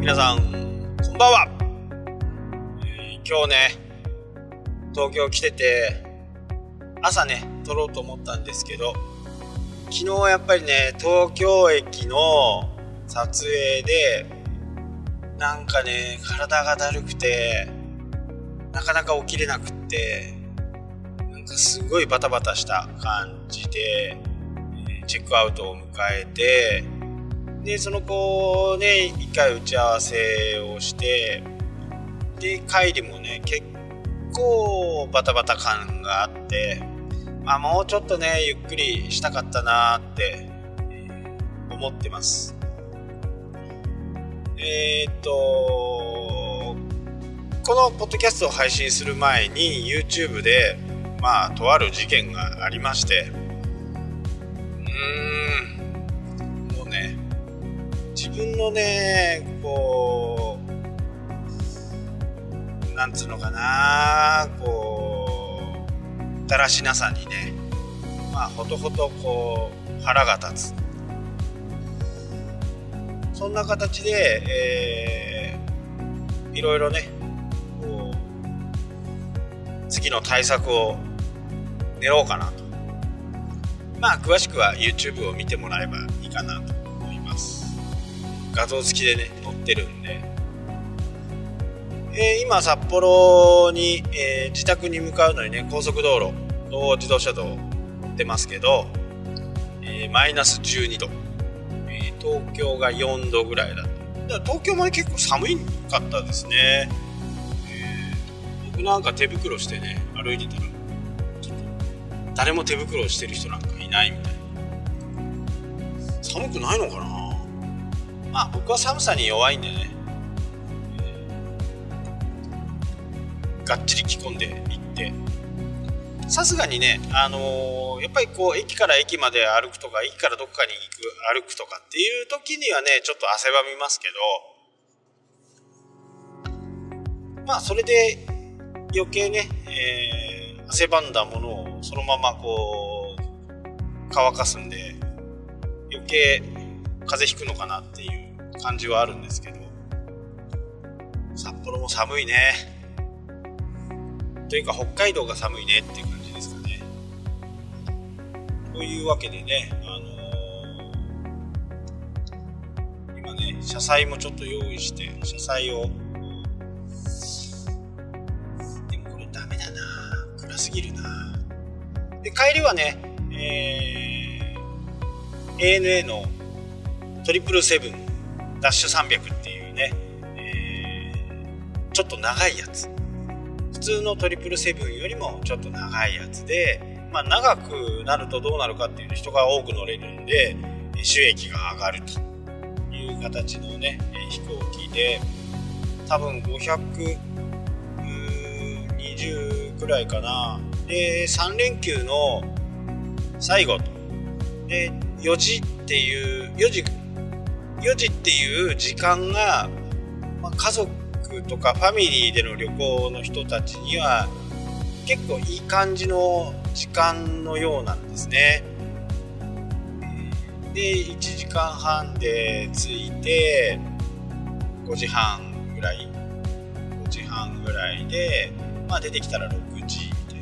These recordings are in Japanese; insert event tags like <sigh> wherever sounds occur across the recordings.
皆さん、こんばんは、えー今日ね、東京来てて、朝ね、撮ろうと思ったんですけど、昨日やっぱりね、東京駅の撮影で、なんかね、体がだるくて、なかなか起きれなくって、なんかすごいバタバタした感じで、チェックアウトを迎えて、で、その子ね、一回打ち合わせをして、で、帰りもね、結構バタバタ感があって、まあもうちょっとね、ゆっくりしたかったなって、思ってます。えーっと、このポッドキャストを配信する前に YouTube で、まあ、とある事件がありまして、うーん、もうね、自分のね、こう、なんつうのかな、こう、だらしなさにね、まあ、ほとほとこう、腹が立つ。そんな形で、えーいろいろね、こう、次の対策を練ろうかなと。まあ、詳しくは YouTube を見てもらえばいいかなと。画像付きでね、載ってるんで。えー今、札幌に、えー自宅に向かうのにね、高速道路、東自動車道乗ってますけど、えマイナス12度。え東京が4度ぐらいだと。だから東京もね結構寒いかったですね。えー僕なんか手袋してね、歩いてたら、誰も手袋してる人なんかいないみたいな。寒くないのかな？まあ僕は寒さに弱いんでね、えーがっちり着込んでいって、さすがにね、あのーやっぱりこう駅から駅まで歩くとか駅からどこかに行く歩くとかっていう時にはねちょっと汗ばみますけど。まあそれで余計ね、えー汗ばんだものをそのままこう乾かすんで余計風邪ひくのかなっていう感じはあるんですけど札幌も寒いね。というか北海道が寒いねっていう感じですかね。というわけでね、あのー今ね、車載もちょっと用意して、車載を、でもこれダメだな。暗すぎるな。で、帰りはね、えー ANA のトリプルセブンダッシュ300っていうね、えーちょっと長いやつ。普通のトリプルセブンよりもちょっと長いやつで、まあ、長くなるとどうなるかっていうと人が多く乗れるんで収益が上がるという形のね飛行機で多分520くらいかなで3連休の最後とで4時っていう4時4時っていう時間が、まあ、家族とかファミリーでの旅行の人たちには結構いい感じの時間のようなんですね。で1時間半で着いて5時半ぐらい5時半ぐらいで、まあ、出てきたら6時みたい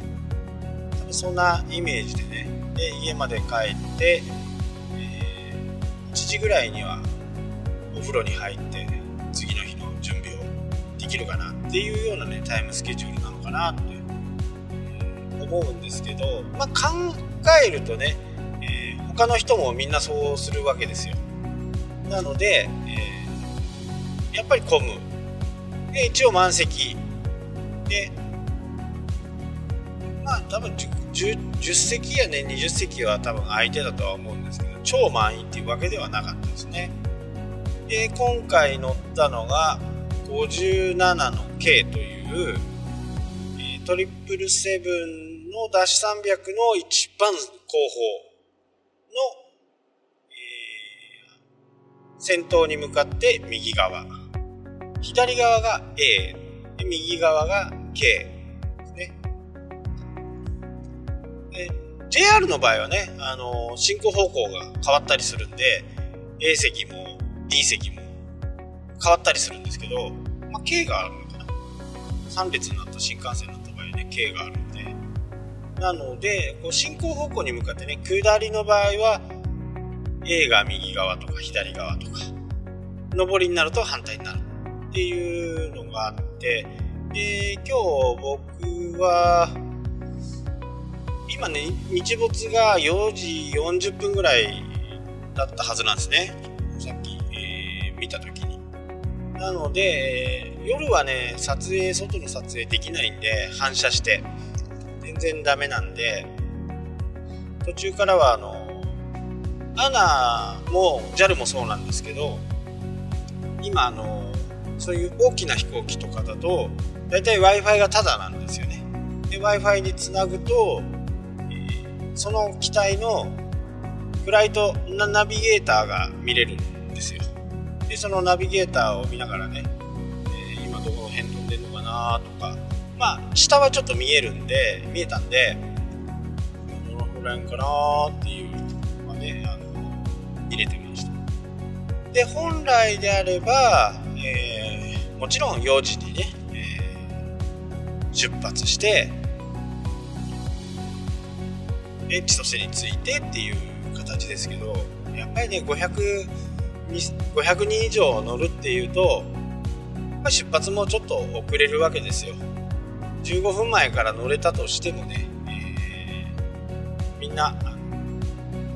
な多分そんなイメージでねで家まで帰って、えー1時ぐらいにはお風呂に入って次の日の準備をできるかなっていうようなねタイムスケジュールなのかなって思うんですけど、まあ、考えるとね、えー他の人もみんなそうするわけですよ。なので、えーやっぱり混む。で一応満席。でまあ多分 10, 10, 席やね20席は多分空いてたとは思うんですけど超満員っていうわけではなかったですね。で今回乗ったのが57の K というえトリプルセブンのダッシュ300の一番後方の、えー先頭に向かって右側。左側が A で右側が K ですね。で JR の場合はね、あの進行方向が変わったりするんで A 席も D 席も変わったりするんですけど、まあ、K があるのかな。3列になった新幹線になった場合ね K があるんで。なのでこう進行方向に向かってね下りの場合は A が右側とか左側とか上りになると反対になるっていうのがあってで今日僕は今ね日没が4時40分ぐらいだったはずなんですね。なので、夜はね撮影外の撮影できないんで反射して。全然ダメなんで。途中からはあのアナも JAL もそうなんですけど今あのそういう大きな飛行機とかだと大体 w i f i がタダなんですよね。で w i f i につなぐと、その機体のフライトナビゲーターが見れるんですよ。でそのナビゲーターを見ながらね、えー、今どこの辺飛んでるのかなとかまあ下はちょっと見えるんで見えたんでどの辺かなっていうのがねあの入れてみました。で本来であれば、えー、もちろん4時にね、えー、出発して千歳に着いてっていう形ですけどやっぱりね500 500人以上乗るっていうと、出発もちょっと遅れるわけですよ。15分前から乗れたとしてもね、えー、みんな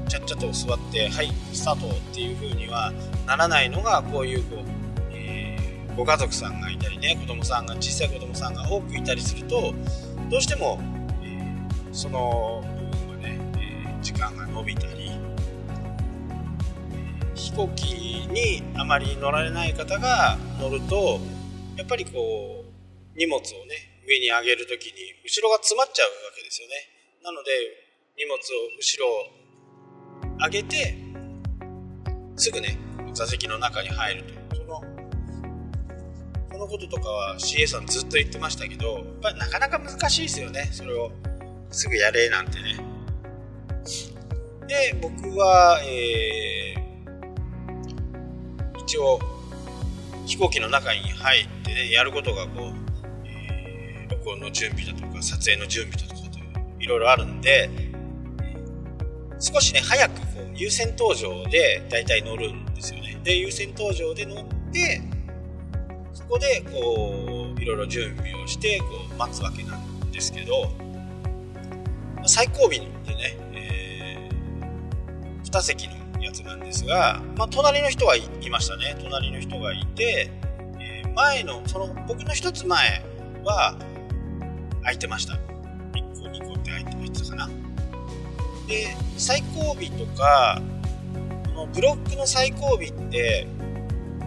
ちゃっちゃと座ってはいスタートっていう風にはならないのがこういうこう、えー、ご家族さんがいたりね子供さんが小さい子供さんが多くいたりするとどうしても、えー、その部分がね、え時間が伸びたり飛行機にあまり乗られない方が乗るとやっぱりこう荷物をね上に上げる時に後ろが詰まっちゃうわけですよね。なので荷物を後ろ上げてすぐね座席の中に入るとそのこのこととかは CA さんずっと言ってましたけどやっぱりなかなか難しいですよね。それをすぐやれなんてね。で僕は、えー一応飛行機の中に入ってねやることがこう、えー、録音の準備だとか撮影の準備だとかといろいろあるんで少しね早くこう優先登場で大体乗るんですよね。で優先登場で乗ってそこでこういろいろ準備をしてこう待つわけなんですけど最後尾でね、えー、2席のやつなんですが、まあ、隣の人はいましたね。隣の人がいて、えー、前のその僕の一つ前は空いてました。1個2個って空いてましたかな。で最後尾とかこのブロックの最後尾って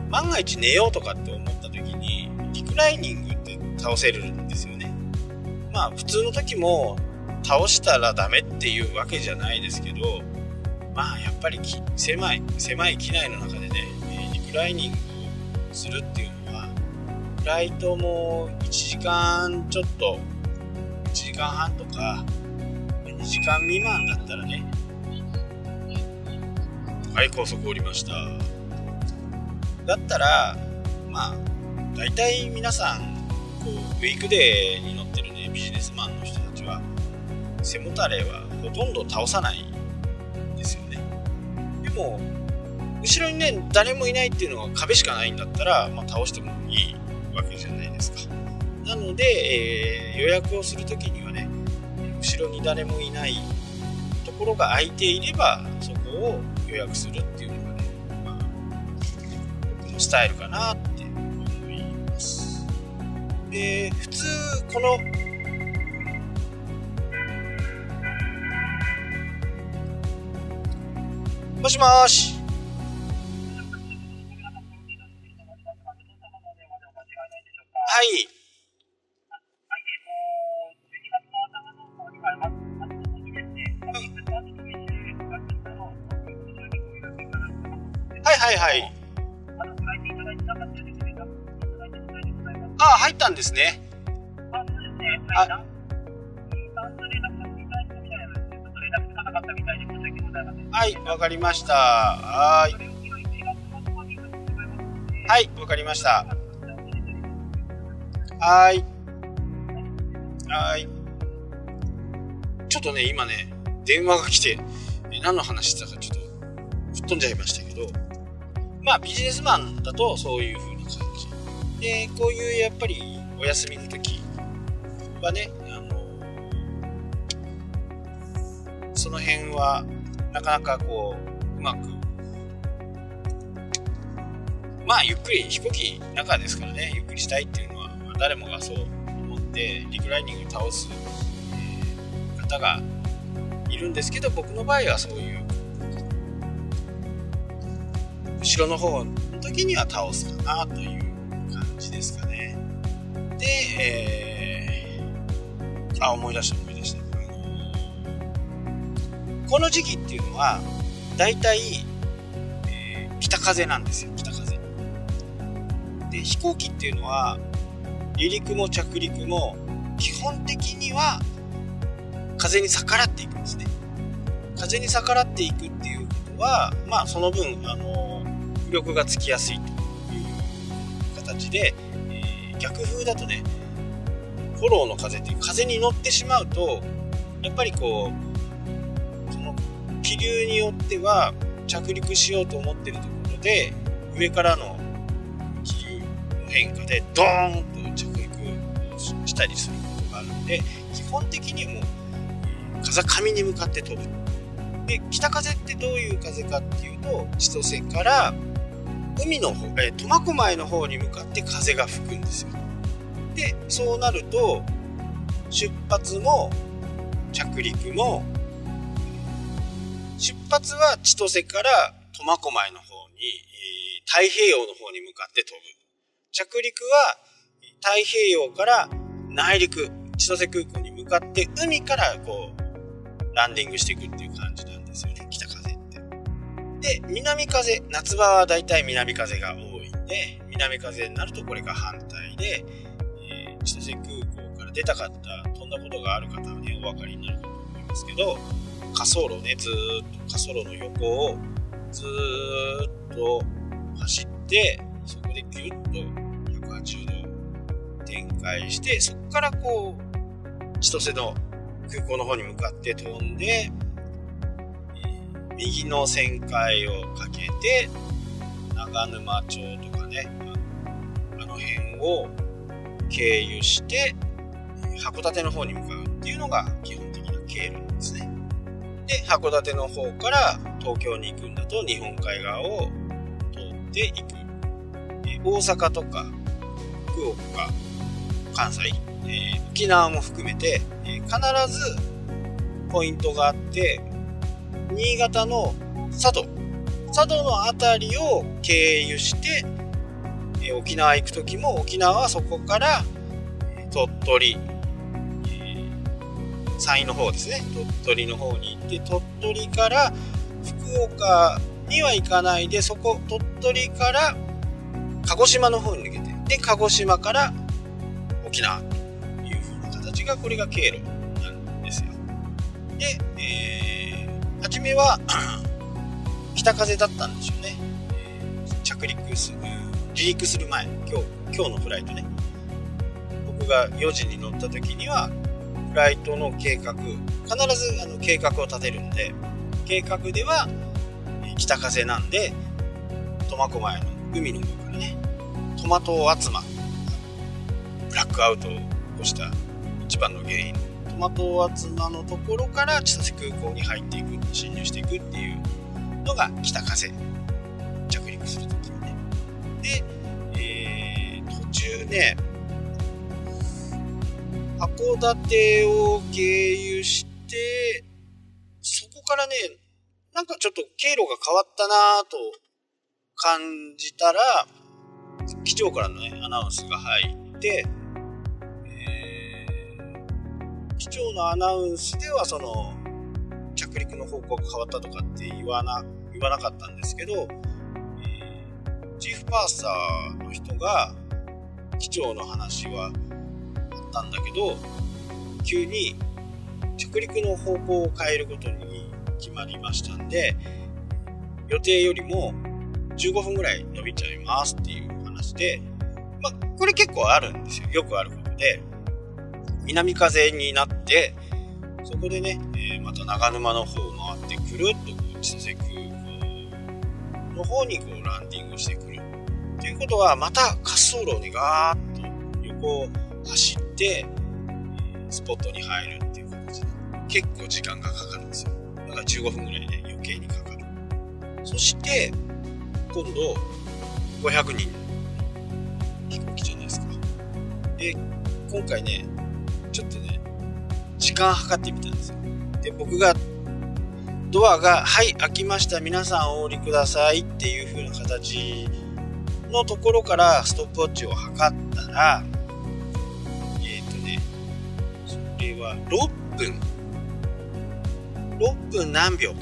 万が一寝ようとかって思った時にリクライニングって倒せるんですよね。まあ普通の時も倒したらダメっていうわけじゃないですけどまあやっぱり狭い狭い機内の中でねリクライニングするっていうのはフライトも1時間ちょっと1時間半とか2時間未満だったらねはい高速降りました。だったらまあ大体皆さんこうウィークデーに乗ってるねビジネスマンの人たちは背もたれはほとんど倒さない。も後ろにね誰もいないっていうのが壁しかないんだったら、まあ、倒してもいいわけじゃないですか。なので、えー、予約をする時にはね後ろに誰もいないところが空いていればそこを予約するっていうのがね、まあ、僕のスタイルかなって思います。で普通このもしもし。はい。はいはいはい。あ、入ったんですね。はい、わかりました。はい。はいわかりましたはいはいちょっとね今ね電話が来て何の話してたかちょっと吹っ飛んじゃいましたけどまあビジネスマンだとそういう風な感じでこういうやっぱりお休みの時はねその辺はなかなかこううまくまあゆっくり飛行機中ですからねゆっくりしたいっていうのは、ま、誰もがそう思ってリクライニング倒す、方がいるんですけど僕の場合はそういう後ろの方の時には倒すかなという感じですかね。で、えー、あ思い出した。この時期っていうのは大体、えー、北風なんですよ北風。で飛行機っていうのは離陸も着陸も基本的には風に逆らっていくんですね。風に逆らっていくっていうことはまあその分あの浮力がつきやすいという形で、えー、逆風だとねフォローの風っていう風に乗ってしまうとやっぱりこう気流によっては着陸しようと思ってるところで上からの気流の変化でドーンと着陸したりすることがあるので基本的にも風上に向かって飛ぶ。で北風ってどういう風かっていうと千歳から海の方、え苫小牧の方に向かって風が吹くんですよ。でそうなると出発も着陸も出発は千歳から苫小牧の方に、太平洋の方に向かって飛ぶ。着陸は太平洋から内陸千歳空港に向かって海からこうランディングしていくっていう感じなんですよね。北風って。で南風夏場はだいたい南風が多いんで南風になるとこれが反対で、えー、千歳空港から出たかった飛んだことがある方はねお分かりになるかと思いますけど滑走路ねずっと滑走路の横をずっと走ってそこでギュッと180度展開してそこからこう千歳の空港の方に向かって飛んで、えー、右の旋回をかけて長沼町とかねあの辺を経由して函館の方に向かうっていうのが基本的な経路なんですね。で函館の方から東京に行くんだと日本海側を通っていく。大阪とか福岡関西、えー、沖縄も含めて、えー、必ずポイントがあって新潟の佐渡佐渡の辺りを経由して、えー、沖縄行く時も沖縄はそこから、鳥取、山陰の方ですね。鳥取の方に行って鳥取から福岡には行かないでそこ鳥取から鹿児島の方に抜けてで鹿児島から沖縄という風な形がこれが経路なんですよ。で、えー、初めは <clears throat> 北風だったんですよね、着陸する離陸する前今日今日のフライトね。僕が4時に乗った時にはフライトの計画。必ずあの計画を立てるんで計画では北風なんで苫小牧の海の方からねトマト集まブラックアウトを起こした一番の原因。トマト集まのところから千歳空港に入っていく侵入していくっていうのが北風着陸するときにね。で、えー、途中ね函館を経由してそこからねなんかちょっと経路が変わったなと感じたら機長からのねアナウンスが入って、え、機長のアナウンスではその着陸の方向が変わったとかって言わな言わなかったんですけど、えー、チーフパーサーの人が機長の話はったんだけど急に着陸の方向を変えることに決まりましたんで予定よりも15分ぐらい伸びちゃいますっていうして、まあ、これ結構あるんですよ。よくあることで、南風になって、そこでね、えー、また長沼の方を回ってくるっとこう千歳空港の方にこうランディングしてくる。ということは、また滑走路にガーッと横を走って、スポットに入るっていう形で、結構時間がかかるんですよ。だから15分ぐらいで余計にかかる。そして、今度、500人飛行機じゃないですか。で、今回ね、ちょっとね、時間計ってみたんですよ。で、僕が、ドアが、はい、開きました、皆さんお降りくださいっていう風な形のところからストップウォッチを測ったら、れは6分、6分何秒か。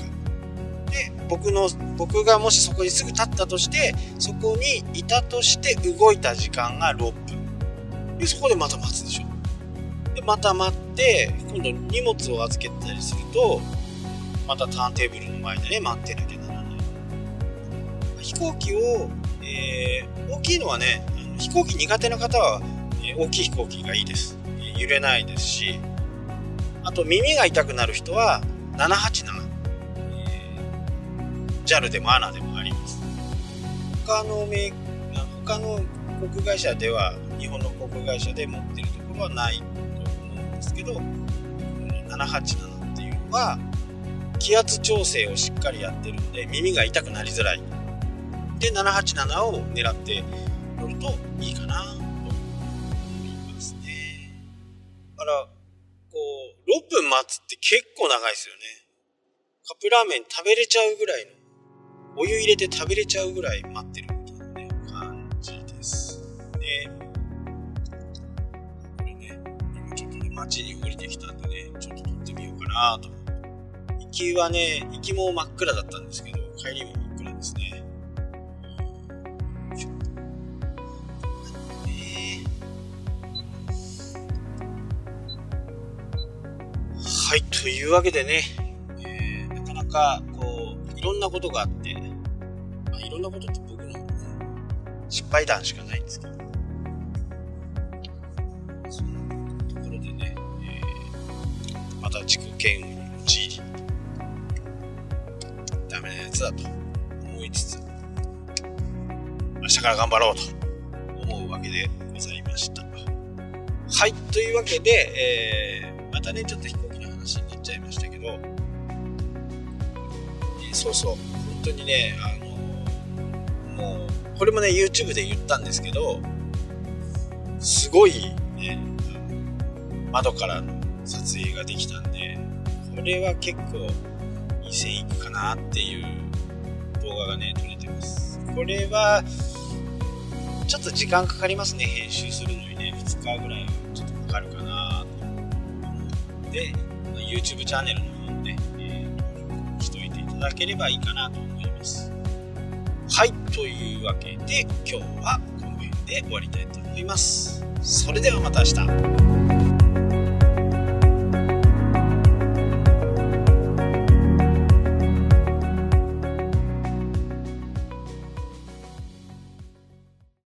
で、僕の、僕がもしそこにすぐ立ったとして、そこにいたとして動いた時間が6分。で、そこでまた待つでしょ。で、また待って、今度荷物を預けたりすると、またターンテーブルの前でね、待ってなきゃならない。飛行機を、えー、大きいのはね、飛行機苦手な方は、え、大きい飛行機がいいです。揺れないですし、あと耳が痛くなる人は787、えー、JAL でも ANA でもあります。他のメ他の航空会社では、日本の航空会社で持ってるところはないと思うんですけど787っていうのは気圧調整をしっかりやってるので耳が痛くなりづらいで787を狙って乗るといいかなつって結構長いですよねカップラーメン食べれちゃうぐらいのお湯入れて食べれちゃうぐらい待ってるみたいなね感じですね今ちょっとね街に降りてきたんでね、ちょっと撮ってみようかなと。行きはね、行きも真っ暗だったんですけど、帰りもというわけでね、えー、なかなかこう、いろんなことがあって、まあ、いろんなことって僕の、失敗談しかないんですけどそのところでね、えー、ま、た自己嫌悪に陥り、ダメなやつだと思いつつ、明日から頑張ろうと思うわけでございました。はい、というわけで、えー、またね、ちょっと飛行ゃいましたけど、えー、そうそう、本当にね、あの、もう、これもね、YouTube で言ったんですけど、すごいね、窓からの撮影ができたんで、これは結構いい線いくかなっていう動画がね、撮れてます。これは、ちょっと時間かかりますね、編集するのにね、2日ぐらいはちょっとかかるかなと思うので、YouTube チャンネルの方で、えー、登録しといていただければいいかなと思います。はい、というわけで今日はこの辺で終わりたいと思います。それではまた明日。